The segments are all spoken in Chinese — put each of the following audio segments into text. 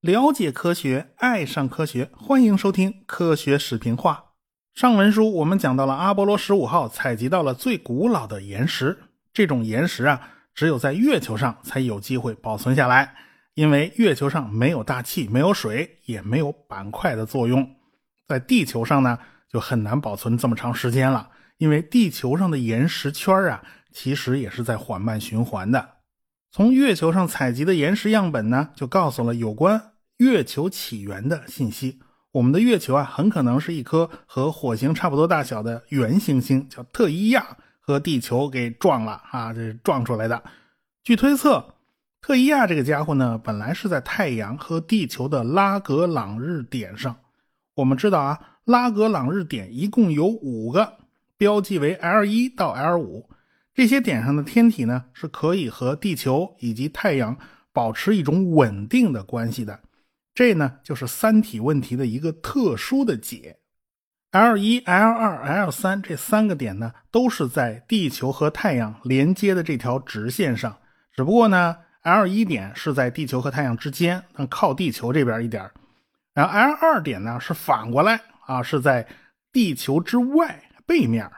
了解科学，爱上科学，欢迎收听《科学视频化》。上文书我们讲到了阿波罗十五号采集到了最古老的岩石，这种岩石啊，只有在月球上才有机会保存下来，因为月球上没有大气、没有水，也没有板块的作用。在地球上呢，就很难保存这么长时间了，因为地球上的岩石圈啊，其实也是在缓慢循环的。从月球上采集的岩石样本呢，就告诉了有关。月球起源的信息，我们的月球啊，很可能是一颗和火星差不多大小的圆行星，叫特伊亚，和地球给撞了啊，这撞出来的。据推测，特伊亚这个家伙呢，本来是在太阳和地球的拉格朗日点上。我们知道啊，拉格朗日点一共有五个，标记为 L 一到 L 五。这些点上的天体呢，是可以和地球以及太阳保持一种稳定的关系的。这呢，就是三体问题的一个特殊的解。L 一、L 二、L 三这三个点呢，都是在地球和太阳连接的这条直线上。只不过呢，L 一点是在地球和太阳之间，靠地球这边一点然后 L 二点呢是反过来啊，是在地球之外背面。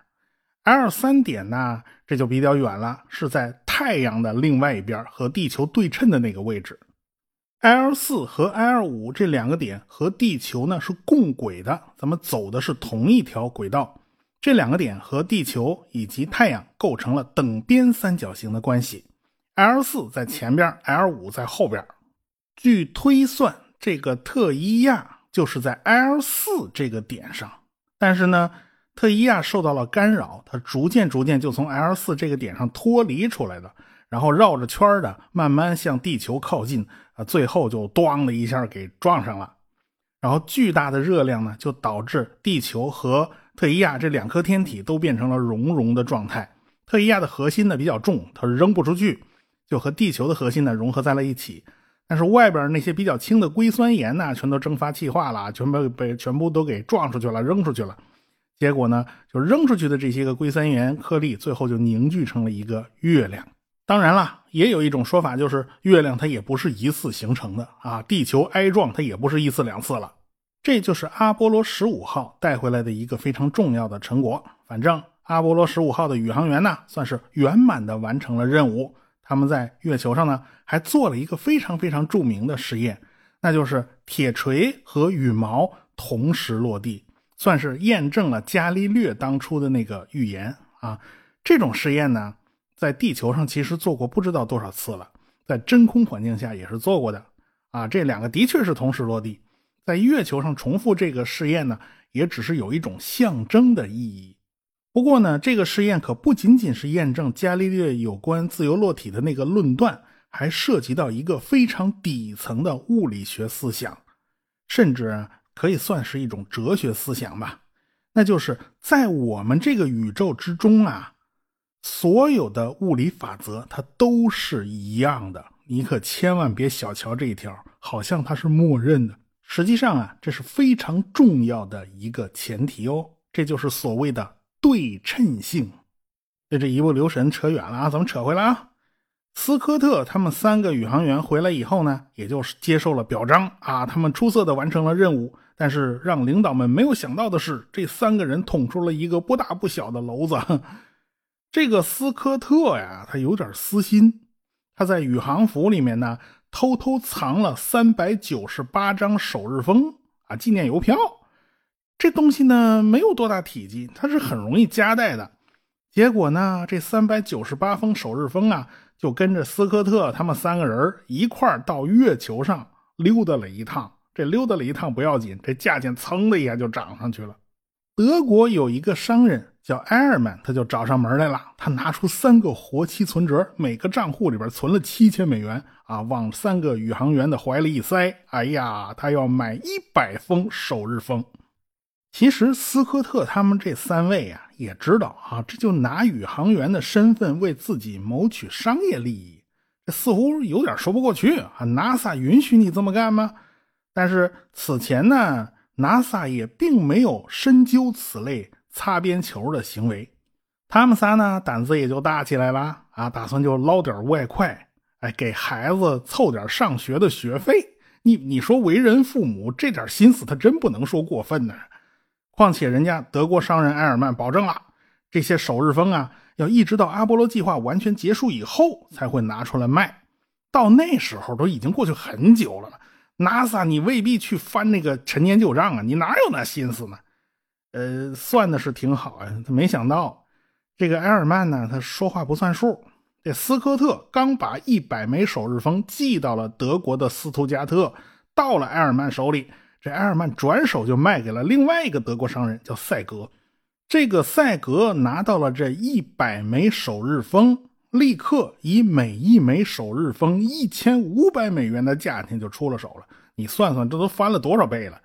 L 三点呢，这就比较远了，是在太阳的另外一边，和地球对称的那个位置。L 四和 L 五这两个点和地球呢是共轨的，咱们走的是同一条轨道。这两个点和地球以及太阳构成了等边三角形的关系。L 四在前边，L 五在后边。据推算，这个特伊亚就是在 L 四这个点上。但是呢，特伊亚受到了干扰，它逐渐逐渐就从 L 四这个点上脱离出来了。然后绕着圈的慢慢向地球靠近啊，最后就咣的一下给撞上了。然后巨大的热量呢，就导致地球和特伊亚这两颗天体都变成了熔融的状态。特伊亚的核心呢比较重，它扔不出去，就和地球的核心呢融合在了一起。但是外边那些比较轻的硅酸盐呢，全都蒸发气化了，全部被全部都给撞出去了，扔出去了。结果呢，就扔出去的这些个硅酸盐颗粒，最后就凝聚成了一个月亮。当然了，也有一种说法，就是月亮它也不是一次形成的啊，地球挨撞它也不是一次两次了。这就是阿波罗十五号带回来的一个非常重要的成果。反正阿波罗十五号的宇航员呢，算是圆满的完成了任务。他们在月球上呢，还做了一个非常非常著名的实验，那就是铁锤和羽毛同时落地，算是验证了伽利略当初的那个预言啊。这种实验呢。在地球上其实做过不知道多少次了，在真空环境下也是做过的啊。这两个的确是同时落地，在月球上重复这个试验呢，也只是有一种象征的意义。不过呢，这个试验可不仅仅是验证伽利略有关自由落体的那个论断，还涉及到一个非常底层的物理学思想，甚至可以算是一种哲学思想吧。那就是在我们这个宇宙之中啊。所有的物理法则，它都是一样的，你可千万别小瞧这一条，好像它是默认的。实际上啊，这是非常重要的一个前提哦，这就是所谓的对称性。这这一不留神扯远了啊，咱们扯回来啊。斯科特他们三个宇航员回来以后呢，也就是接受了表彰啊，他们出色的完成了任务。但是让领导们没有想到的是，这三个人捅出了一个不大不小的篓子。这个斯科特呀，他有点私心，他在宇航服里面呢，偷偷藏了三百九十八张首日封啊，纪念邮票。这东西呢，没有多大体积，它是很容易夹带的。结果呢，这三百九十八封首日封啊，就跟着斯科特他们三个人一块到月球上溜达了一趟。这溜达了一趟不要紧，这价钱噌的一下就涨上去了。德国有一个商人。叫埃尔曼，他就找上门来了。他拿出三个活期存折，每个账户里边存了七千美元啊，往三个宇航员的怀里一塞。哎呀，他要买一百封首日封。其实斯科特他们这三位啊，也知道啊，这就拿宇航员的身份为自己谋取商业利益，这似乎有点说不过去啊。NASA 允许你这么干吗？但是此前呢，NASA 也并没有深究此类。擦边球的行为，他们仨呢胆子也就大起来了啊，打算就捞点外快，哎，给孩子凑点上学的学费。你你说为人父母这点心思，他真不能说过分呢。况且人家德国商人埃尔曼保证了，这些首日封啊，要一直到阿波罗计划完全结束以后才会拿出来卖。到那时候都已经过去很久了，NASA 你未必去翻那个陈年旧账啊，你哪有那心思呢？呃，算的是挺好啊，他没想到这个埃尔曼呢，他说话不算数。这斯科特刚把一百枚首日封寄到了德国的斯图加特，到了埃尔曼手里，这埃尔曼转手就卖给了另外一个德国商人，叫赛格。这个赛格拿到了这一百枚首日封，立刻以每一枚首日封一千五百美元的价钱就出了手了。你算算，这都翻了多少倍了？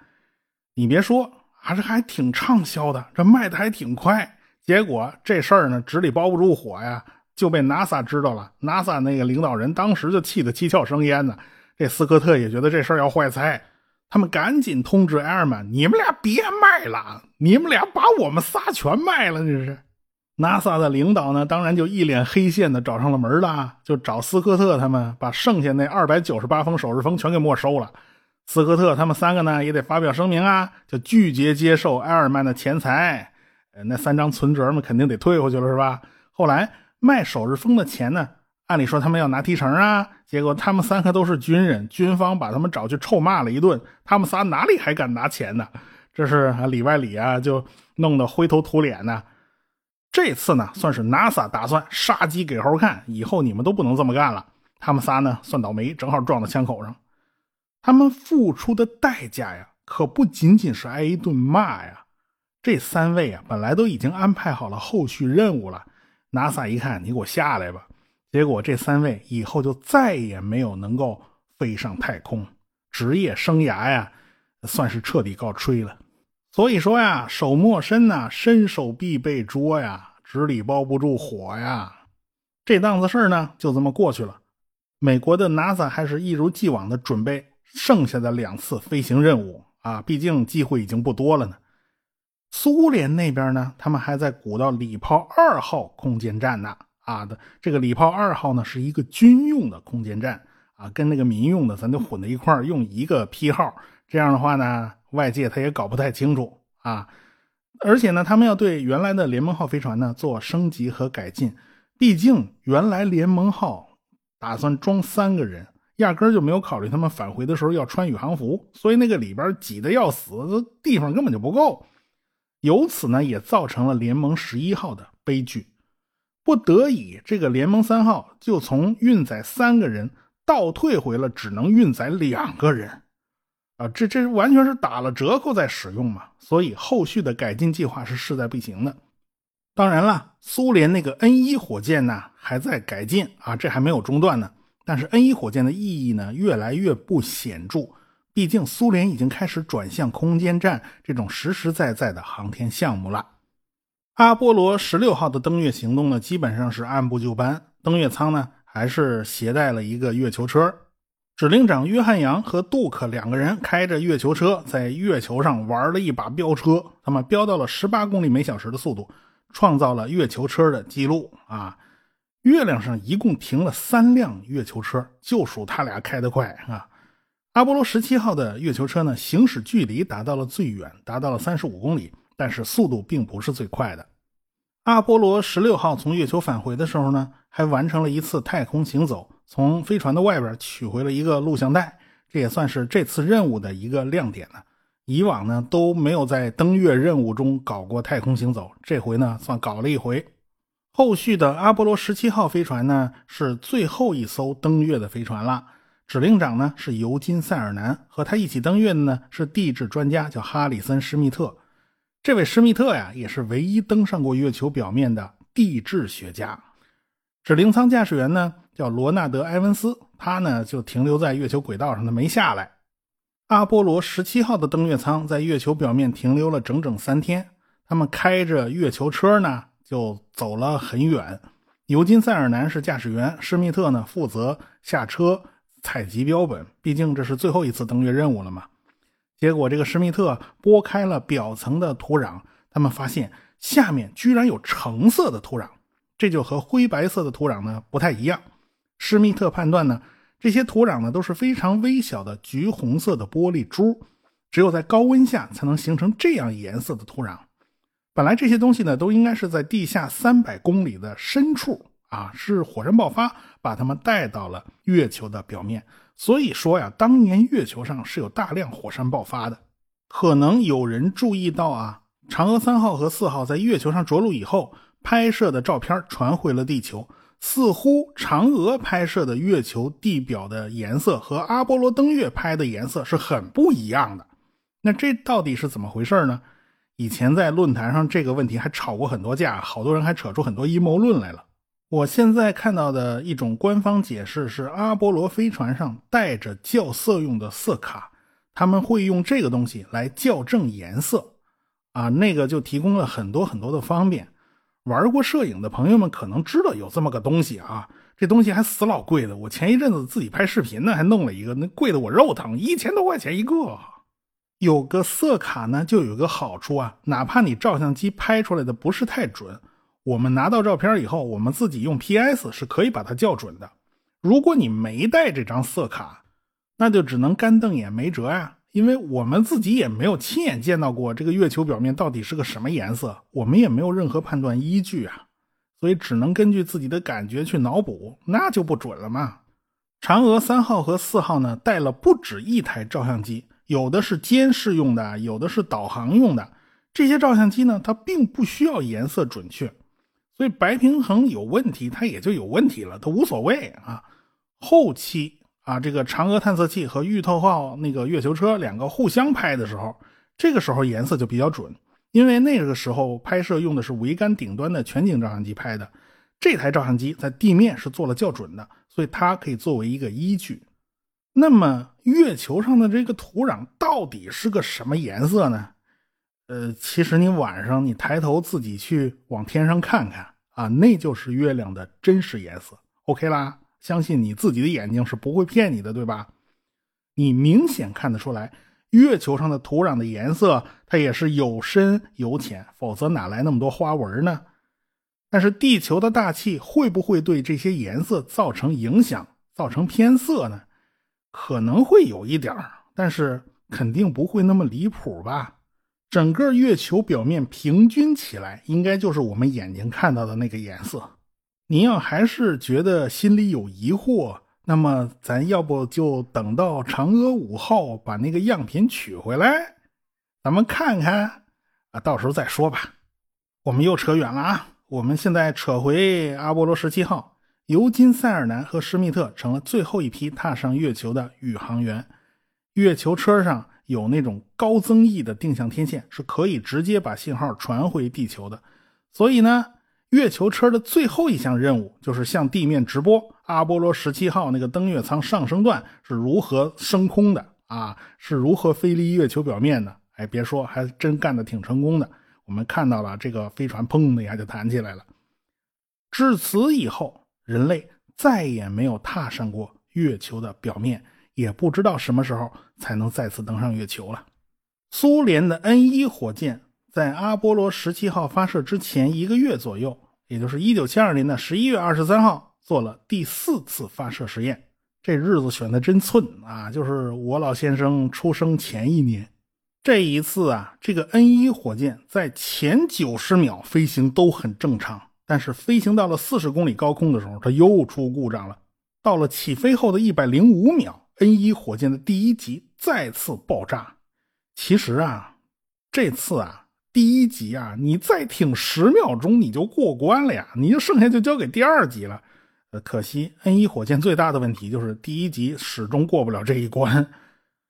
你别说，还是还挺畅销的，这卖的还挺快。结果这事儿呢，纸里包不住火呀。就被 NASA 知道了，NASA 那个领导人当时就气得七窍生烟呢。这斯科特也觉得这事儿要坏菜，他们赶紧通知埃尔曼：“你们俩别卖了，你们俩把我们仨全卖了。”这是 NASA 的领导呢，当然就一脸黑线的找上了门了，就找斯科特他们把剩下那二百九十八封首日封全给没收了。斯科特他们三个呢也得发表声明啊，就拒绝接受埃尔曼的钱财。呃那三张存折嘛，肯定得退回去了，是吧？后来。卖首日封的钱呢？按理说他们要拿提成啊，结果他们三个都是军人，军方把他们找去臭骂了一顿。他们仨哪里还敢拿钱呢？这是里外里啊，就弄得灰头土脸呢。这次呢，算是 NASA 打算杀鸡给猴看，以后你们都不能这么干了。他们仨呢，算倒霉，正好撞到枪口上。他们付出的代价呀，可不仅仅是挨一顿骂呀。这三位啊，本来都已经安排好了后续任务了。NASA 一看，你给我下来吧！结果这三位以后就再也没有能够飞上太空，职业生涯呀，算是彻底告吹了。所以说呀，手莫伸呐，伸手必被捉呀，纸里包不住火呀。这档子事儿呢，就这么过去了。美国的 NASA 还是一如既往的准备剩下的两次飞行任务啊，毕竟机会已经不多了呢。苏联那边呢，他们还在鼓捣礼炮二号空间站呢。啊的，这个礼炮二号呢是一个军用的空间站啊，跟那个民用的咱就混在一块用一个批号。这样的话呢，外界他也搞不太清楚啊。而且呢，他们要对原来的联盟号飞船呢做升级和改进。毕竟原来联盟号打算装三个人，压根就没有考虑他们返回的时候要穿宇航服，所以那个里边挤得要死，地方根本就不够。由此呢，也造成了联盟十一号的悲剧。不得已，这个联盟三号就从运载三个人倒退回了只能运载两个人。啊，这这完全是打了折扣在使用嘛。所以后续的改进计划是势在必行的。当然了，苏联那个 N 一火箭呢还在改进啊，这还没有中断呢。但是 N 一火箭的意义呢越来越不显著。毕竟，苏联已经开始转向空间站这种实实在在的航天项目了。阿波罗十六号的登月行动呢，基本上是按部就班。登月舱呢，还是携带了一个月球车。指令长约翰杨和杜克两个人开着月球车，在月球上玩了一把飙车，他们飙到了十八公里每小时的速度，创造了月球车的记录啊！月亮上一共停了三辆月球车，就数他俩开得快啊！阿波罗十七号的月球车呢，行驶距离达到了最远，达到了三十五公里，但是速度并不是最快的。阿波罗十六号从月球返回的时候呢，还完成了一次太空行走，从飞船的外边取回了一个录像带，这也算是这次任务的一个亮点呢。以往呢都没有在登月任务中搞过太空行走，这回呢算搞了一回。后续的阿波罗十七号飞船呢，是最后一艘登月的飞船了。指令长呢是尤金·塞尔南，和他一起登月的呢是地质专家，叫哈里森·施密特。这位施密特呀，也是唯一登上过月球表面的地质学家。指令舱驾驶员呢叫罗纳德·埃文斯，他呢就停留在月球轨道上，他没下来。阿波罗十七号的登月舱在月球表面停留了整整三天，他们开着月球车呢就走了很远。尤金·塞尔南是驾驶员，施密特呢负责下车。采集标本，毕竟这是最后一次登月任务了嘛。结果这个施密特拨开了表层的土壤，他们发现下面居然有橙色的土壤，这就和灰白色的土壤呢不太一样。施密特判断呢，这些土壤呢都是非常微小的橘红色的玻璃珠，只有在高温下才能形成这样颜色的土壤。本来这些东西呢都应该是在地下三百公里的深处啊，是火山爆发把它们带到了月球的表面。所以说呀，当年月球上是有大量火山爆发的。可能有人注意到啊。嫦娥三号和四号在月球上着陆以后，拍摄的照片传回了地球。似乎嫦娥拍摄的月球地表的颜色和阿波罗登月拍的颜色是很不一样的。那这到底是怎么回事呢？以前在论坛上这个问题还吵过很多架，好多人还扯出很多阴谋论来了。我现在看到的一种官方解释是，阿波罗飞船上带着校色用的色卡，他们会用这个东西来校正颜色。啊，那个就提供了很多很多的方便。玩过摄影的朋友们可能知道有这么个东西啊，这东西还死老贵的。我前一阵子自己拍视频呢，还弄了一个，那贵的我肉疼，一千多块钱一个。有个色卡呢，就有个好处啊，哪怕你照相机拍出来的不是太准，我们拿到照片以后，我们自己用 PS 是可以把它校准的。如果你没带这张色卡，那就只能干瞪眼，没辙呀。因为我们自己也没有亲眼见到过这个月球表面到底是个什么颜色，我们也没有任何判断依据啊，所以只能根据自己的感觉去脑补，那就不准了嘛。嫦娥三号和四号呢，带了不止一台照相机，有的是监视用的，有的是导航用的。这些照相机呢，它并不需要颜色准确，所以白平衡有问题，它也就有问题了，它无所谓啊。后期。啊，这个嫦娥探测器和玉兔号那个月球车两个互相拍的时候，这个时候颜色就比较准，因为那个时候拍摄用的是桅杆顶端的全景照相机拍的，这台照相机在地面是做了校准的，所以它可以作为一个依据。那么月球上的这个土壤到底是个什么颜色呢？呃，其实你晚上你抬头自己去往天上看看啊，那就是月亮的真实颜色。OK 啦。相信你自己的眼睛是不会骗你的，对吧？你明显看得出来，月球上的土壤的颜色它也是有深有浅，否则哪来那么多花纹呢？但是地球的大气会不会对这些颜色造成影响，造成偏色呢？可能会有一点但是肯定不会那么离谱吧？整个月球表面平均起来，应该就是我们眼睛看到的那个颜色。您要还是觉得心里有疑惑，那么咱要不就等到嫦娥五号把那个样品取回来，咱们看看啊，到时候再说吧。我们又扯远了啊！我们现在扯回阿波罗十七号，尤金·塞尔南和施密特成了最后一批踏上月球的宇航员。月球车上有那种高增益的定向天线，是可以直接把信号传回地球的，所以呢。月球车的最后一项任务就是向地面直播阿波罗十七号那个登月舱上升段是如何升空的啊，是如何飞离月球表面的。哎，别说，还真干得挺成功的。我们看到了这个飞船砰的一下就弹起来了。至此以后，人类再也没有踏上过月球的表面，也不知道什么时候才能再次登上月球了。苏联的 N 一火箭。在阿波罗十七号发射之前一个月左右，也就是一九七二年的十一月二十三号，做了第四次发射实验。这日子选的真寸啊！就是我老先生出生前一年。这一次啊，这个 N 一火箭在前九十秒飞行都很正常，但是飞行到了四十公里高空的时候，它又出故障了。到了起飞后的一百零五秒，N 一火箭的第一级再次爆炸。其实啊，这次啊。第一级啊，你再挺十秒钟你就过关了呀，你就剩下就交给第二级了。呃，可惜 N 一火箭最大的问题就是第一级始终过不了这一关。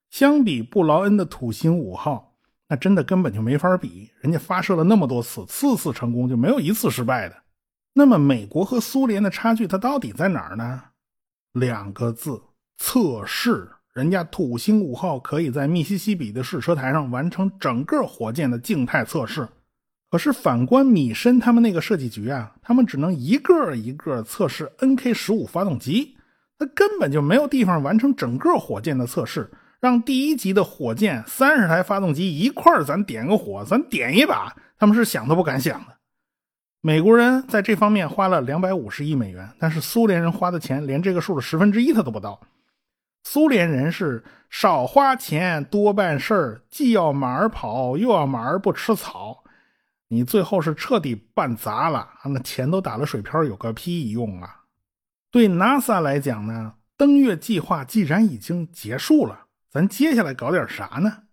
相比布劳恩的土星五号，那真的根本就没法比。人家发射了那么多次，次次成功，就没有一次失败的。那么美国和苏联的差距它到底在哪儿呢？两个字：测试。人家土星五号可以在密西西比的试车台上完成整个火箭的静态测试，可是反观米申他们那个设计局啊，他们只能一个一个测试 NK 十五发动机，他根本就没有地方完成整个火箭的测试，让第一级的火箭三十台发动机一块儿咱点个火，咱点一把，他们是想都不敢想的。美国人在这方面花了两百五十亿美元，但是苏联人花的钱连这个数的十分之一他都不到。苏联人是少花钱多办事儿，既要马儿跑，又要马儿不吃草。你最后是彻底办砸了，那钱都打了水漂，有个屁用啊！对 NASA 来讲呢，登月计划既然已经结束了，咱接下来搞点啥呢？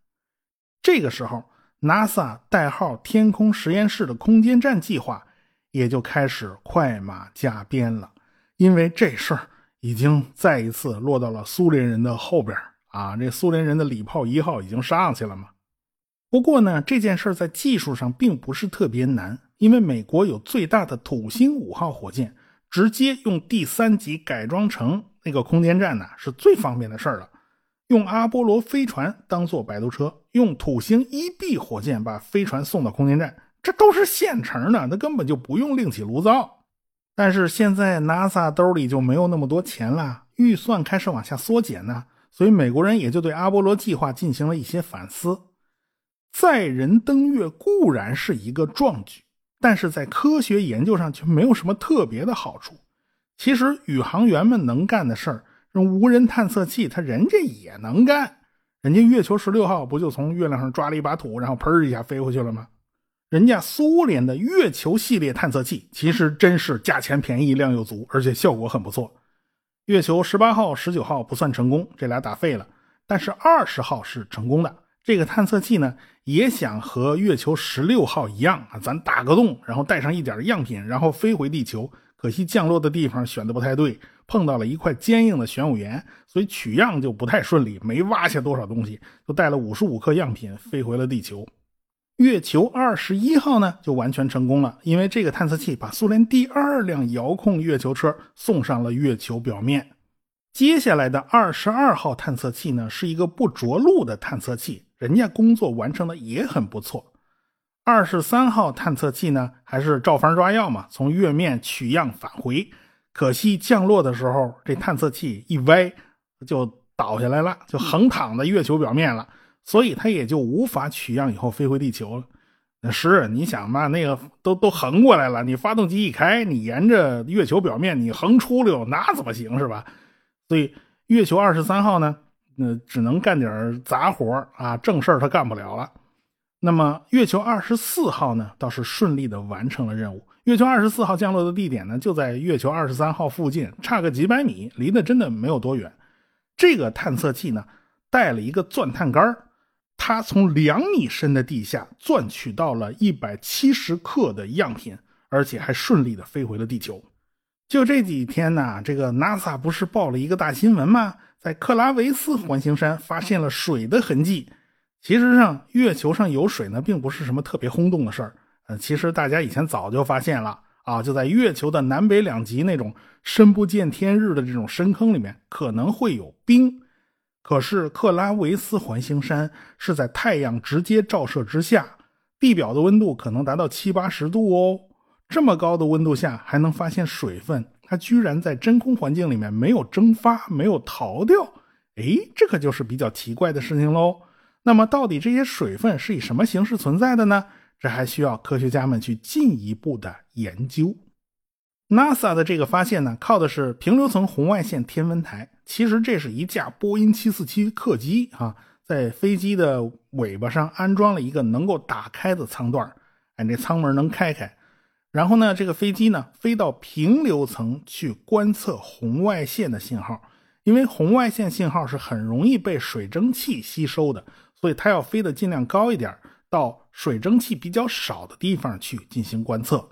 这个时候，NASA 代号“天空实验室”的空间站计划也就开始快马加鞭了，因为这事儿。已经再一次落到了苏联人的后边啊！这苏联人的礼炮一号已经上去了嘛。不过呢，这件事在技术上并不是特别难，因为美国有最大的土星五号火箭，直接用第三级改装成那个空间站呢，是最方便的事了。用阿波罗飞船当做摆渡车，用土星一 B 火箭把飞船送到空间站，这都是现成的，那根本就不用另起炉灶。但是现在 NASA 兜里就没有那么多钱了，预算开始往下缩减呢，所以美国人也就对阿波罗计划进行了一些反思。载人登月固然是一个壮举，但是在科学研究上却没有什么特别的好处。其实宇航员们能干的事儿，无人探测器他人家也能干，人家月球十六号不就从月亮上抓了一把土，然后砰一下飞回去了吗？人家苏联的月球系列探测器其实真是价钱便宜、量又足，而且效果很不错。月球十八号、十九号不算成功，这俩打废了。但是二十号是成功的。这个探测器呢，也想和月球十六号一样啊，咱打个洞，然后带上一点样品，然后飞回地球。可惜降落的地方选的不太对，碰到了一块坚硬的玄武岩，所以取样就不太顺利，没挖下多少东西，就带了五十五克样品飞回了地球。月球二十一号呢，就完全成功了，因为这个探测器把苏联第二辆遥控月球车送上了月球表面。接下来的二十二号探测器呢，是一个不着陆的探测器，人家工作完成的也很不错。二十三号探测器呢，还是照方抓药嘛，从月面取样返回。可惜降落的时候，这探测器一歪，就倒下来了，就横躺在月球表面了。所以它也就无法取样，以后飞回地球了。那是你想嘛，那个都都横过来了，你发动机一开，你沿着月球表面你横出溜，那怎么行是吧？所以月球二十三号呢，那只能干点杂活啊，正事儿它干不了了。那么月球二十四号呢，倒是顺利的完成了任务。月球二十四号降落的地点呢，就在月球二十三号附近，差个几百米，离得真的没有多远。这个探测器呢，带了一个钻探杆他从两米深的地下钻取到了一百七十克的样品，而且还顺利的飞回了地球。就这几天呢，这个 NASA 不是报了一个大新闻吗？在克拉维斯环形山发现了水的痕迹。其实上，月球上有水呢，并不是什么特别轰动的事儿。呃，其实大家以前早就发现了啊，就在月球的南北两极那种深不见天日的这种深坑里面，可能会有冰。可是克拉维斯环形山是在太阳直接照射之下，地表的温度可能达到七八十度哦。这么高的温度下还能发现水分，它居然在真空环境里面没有蒸发，没有逃掉。哎，这可就是比较奇怪的事情喽。那么，到底这些水分是以什么形式存在的呢？这还需要科学家们去进一步的研究。NASA 的这个发现呢，靠的是平流层红外线天文台。其实这是一架波音747客机啊，在飞机的尾巴上安装了一个能够打开的舱段哎，这舱门能开开。然后呢，这个飞机呢飞到平流层去观测红外线的信号，因为红外线信号是很容易被水蒸气吸收的，所以它要飞得尽量高一点，到水蒸气比较少的地方去进行观测。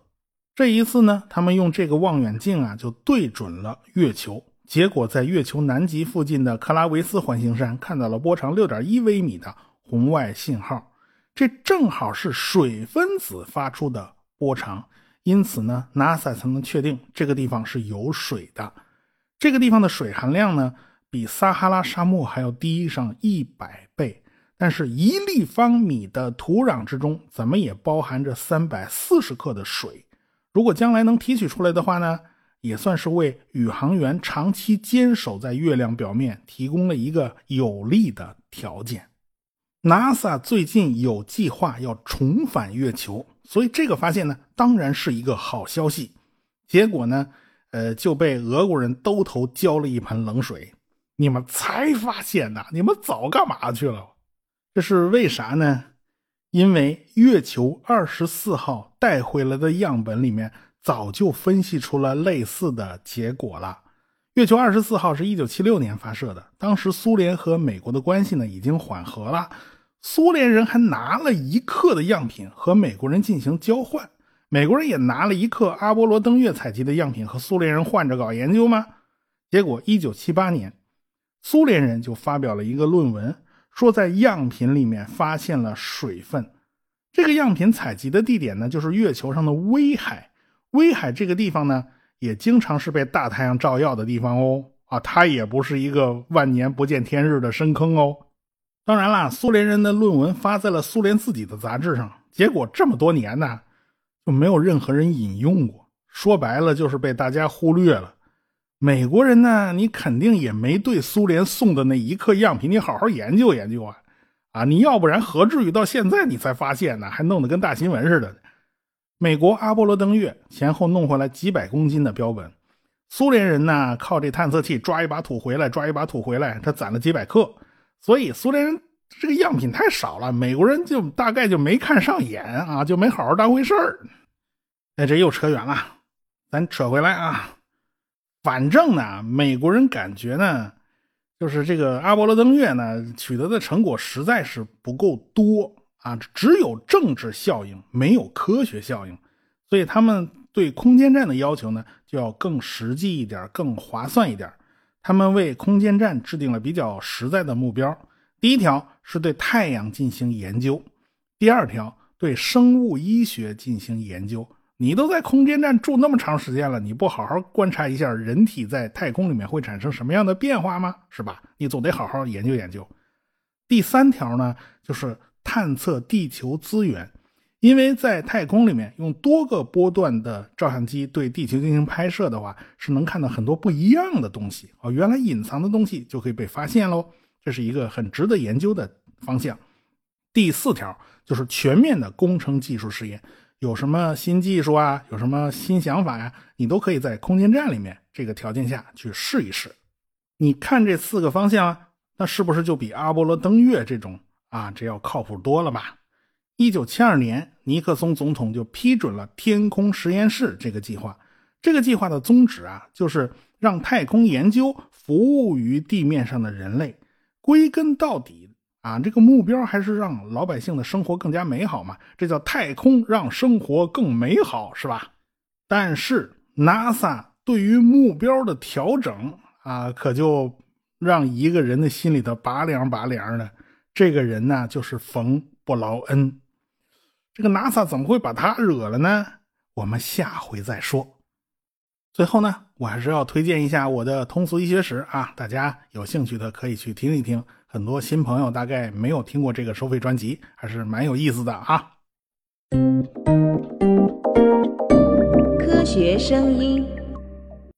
这一次呢，他们用这个望远镜啊，就对准了月球。结果在月球南极附近的克拉维斯环形山看到了波长六点一微米的红外信号，这正好是水分子发出的波长，因此呢，NASA 才能确定这个地方是有水的。这个地方的水含量呢，比撒哈拉沙漠还要低上一百倍，但是一立方米的土壤之中，怎么也包含着三百四十克的水。如果将来能提取出来的话呢，也算是为宇航员长期坚守在月亮表面提供了一个有利的条件。NASA 最近有计划要重返月球，所以这个发现呢，当然是一个好消息。结果呢，呃，就被俄国人兜头浇了一盆冷水。你们才发现呐？你们早干嘛去了？这是为啥呢？因为月球二十四号带回来的样本里面早就分析出了类似的结果了。月球二十四号是一九七六年发射的，当时苏联和美国的关系呢已经缓和了。苏联人还拿了一克的样品和美国人进行交换，美国人也拿了一克阿波罗登月采集的样品和苏联人换着搞研究吗？结果，一九七八年，苏联人就发表了一个论文，说在样品里面发现了水分。这个样品采集的地点呢，就是月球上的威海。威海这个地方呢，也经常是被大太阳照耀的地方哦。啊，它也不是一个万年不见天日的深坑哦。当然啦，苏联人的论文发在了苏联自己的杂志上，结果这么多年呢，就没有任何人引用过。说白了，就是被大家忽略了。美国人呢，你肯定也没对苏联送的那一克样品你好好研究研究啊！啊，你要不然何至于到现在你才发现呢？还弄得跟大新闻似的。美国阿波罗登月前后弄回来几百公斤的标本，苏联人呢靠这探测器抓一把土回来，抓一把土回来，他攒了几百克。所以苏联人这个样品太少了，美国人就大概就没看上眼啊，就没好好当回事儿。哎，这又扯远了，咱扯回来啊。反正呢，美国人感觉呢，就是这个阿波罗登月呢取得的成果实在是不够多啊，只有政治效应，没有科学效应，所以他们对空间站的要求呢就要更实际一点，更划算一点。他们为空间站制定了比较实在的目标。第一条是对太阳进行研究，第二条对生物医学进行研究。你都在空间站住那么长时间了，你不好好观察一下人体在太空里面会产生什么样的变化吗？是吧？你总得好好研究研究。第三条呢，就是探测地球资源。因为在太空里面用多个波段的照相机对地球进行拍摄的话，是能看到很多不一样的东西哦。原来隐藏的东西就可以被发现喽，这是一个很值得研究的方向。第四条就是全面的工程技术试验，有什么新技术啊，有什么新想法呀，你都可以在空间站里面这个条件下去试一试。你看这四个方向，那是不是就比阿波罗登月这种啊，这要靠谱多了吧？一九七二年，尼克松总统就批准了天空实验室这个计划。这个计划的宗旨啊，就是让太空研究服务于地面上的人类。归根到底啊，这个目标还是让老百姓的生活更加美好嘛。这叫太空让生活更美好，是吧？但是 NASA 对于目标的调整啊，可就让一个人的心里头拔凉拔凉的。这个人呢，就是冯布劳恩。这个 NASA 怎么会把他惹了呢？我们下回再说。最后呢，我还是要推荐一下我的通俗医学史啊，大家有兴趣的可以去听一听。很多新朋友大概没有听过这个收费专辑，还是蛮有意思的啊。科学声音。